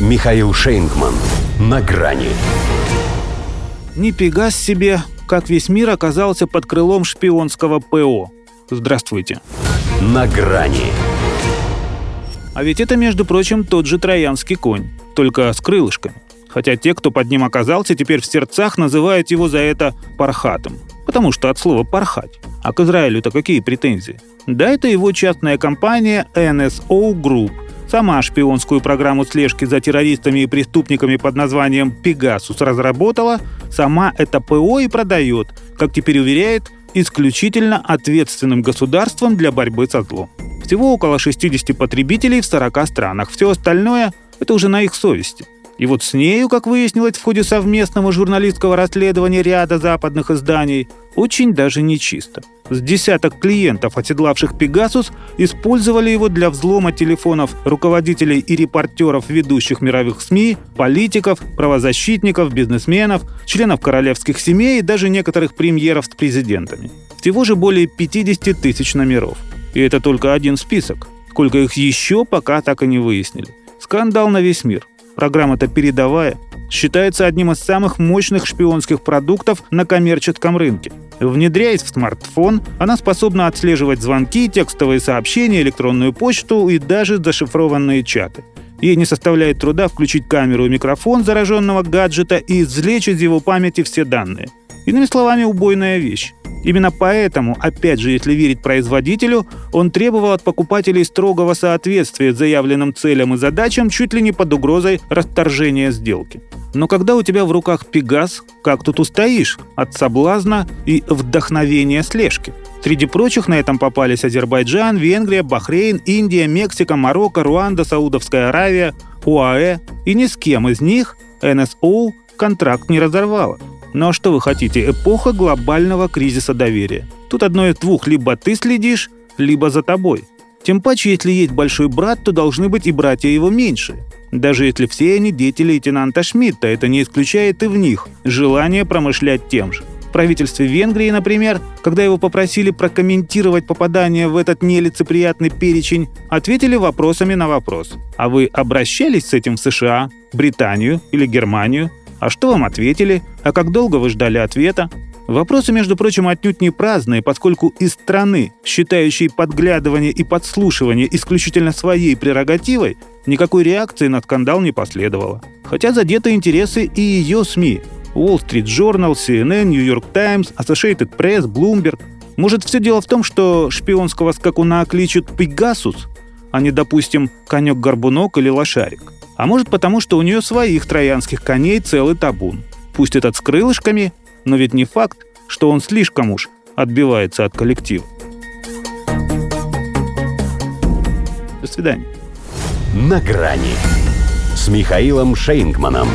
Михаил Шейнгман. На грани. Не пегас себе, как весь мир оказался под крылом шпионского ПО. Здравствуйте. На грани. А ведь это, между прочим, тот же троянский конь, только с крылышками. Хотя те, кто под ним оказался, теперь в сердцах называют его за это пархатом. Потому что от слова «пархать». А к Израилю-то какие претензии? Да это его частная компания NSO Group – Сама шпионскую программу слежки за террористами и преступниками под названием «Пегасус» разработала, сама это ПО и продает, как теперь уверяет, исключительно ответственным государством для борьбы со злом. Всего около 60 потребителей в 40 странах. Все остальное – это уже на их совести. И вот с нею, как выяснилось в ходе совместного журналистского расследования ряда западных изданий, очень даже нечисто. С десяток клиентов, оседлавших «Пегасус», использовали его для взлома телефонов руководителей и репортеров ведущих мировых СМИ, политиков, правозащитников, бизнесменов, членов королевских семей и даже некоторых премьеров с президентами. Всего же более 50 тысяч номеров. И это только один список. Сколько их еще, пока так и не выяснили. Скандал на весь мир – Программа-то передовая. Считается одним из самых мощных шпионских продуктов на коммерческом рынке. Внедряясь в смартфон, она способна отслеживать звонки, текстовые сообщения, электронную почту и даже зашифрованные чаты. Ей не составляет труда включить камеру и микрофон зараженного гаджета и извлечь из его памяти все данные. Иными словами, убойная вещь. Именно поэтому, опять же, если верить производителю, он требовал от покупателей строгого соответствия заявленным целям и задачам чуть ли не под угрозой расторжения сделки. Но когда у тебя в руках Пегас, как тут устоишь от соблазна и вдохновения слежки? Среди прочих на этом попались Азербайджан, Венгрия, Бахрейн, Индия, Мексика, Марокко, Руанда, Саудовская Аравия, УАЭ. И ни с кем из них НСО контракт не разорвала. Ну а что вы хотите? Эпоха глобального кризиса доверия. Тут одно из двух. Либо ты следишь, либо за тобой. Тем паче, если есть большой брат, то должны быть и братья его меньшие. Даже если все они дети лейтенанта Шмидта, это не исключает и в них желание промышлять тем же. В правительстве Венгрии, например, когда его попросили прокомментировать попадание в этот нелицеприятный перечень, ответили вопросами на вопрос. А вы обращались с этим в США, Британию или Германию? А что вам ответили? А как долго вы ждали ответа? Вопросы, между прочим, отнюдь не праздные, поскольку из страны, считающей подглядывание и подслушивание исключительно своей прерогативой, никакой реакции на скандал не последовало. Хотя задеты интересы и ее СМИ. Wall Street Journal, CNN, New York Times, Associated Press, Bloomberg. Может, все дело в том, что шпионского скакуна кличут Пегасус, а не, допустим, конек-горбунок или лошарик. А может потому, что у нее своих троянских коней целый табун. Пусть этот с крылышками, но ведь не факт, что он слишком уж отбивается от коллектива. До свидания. На грани с Михаилом Шейнгманом.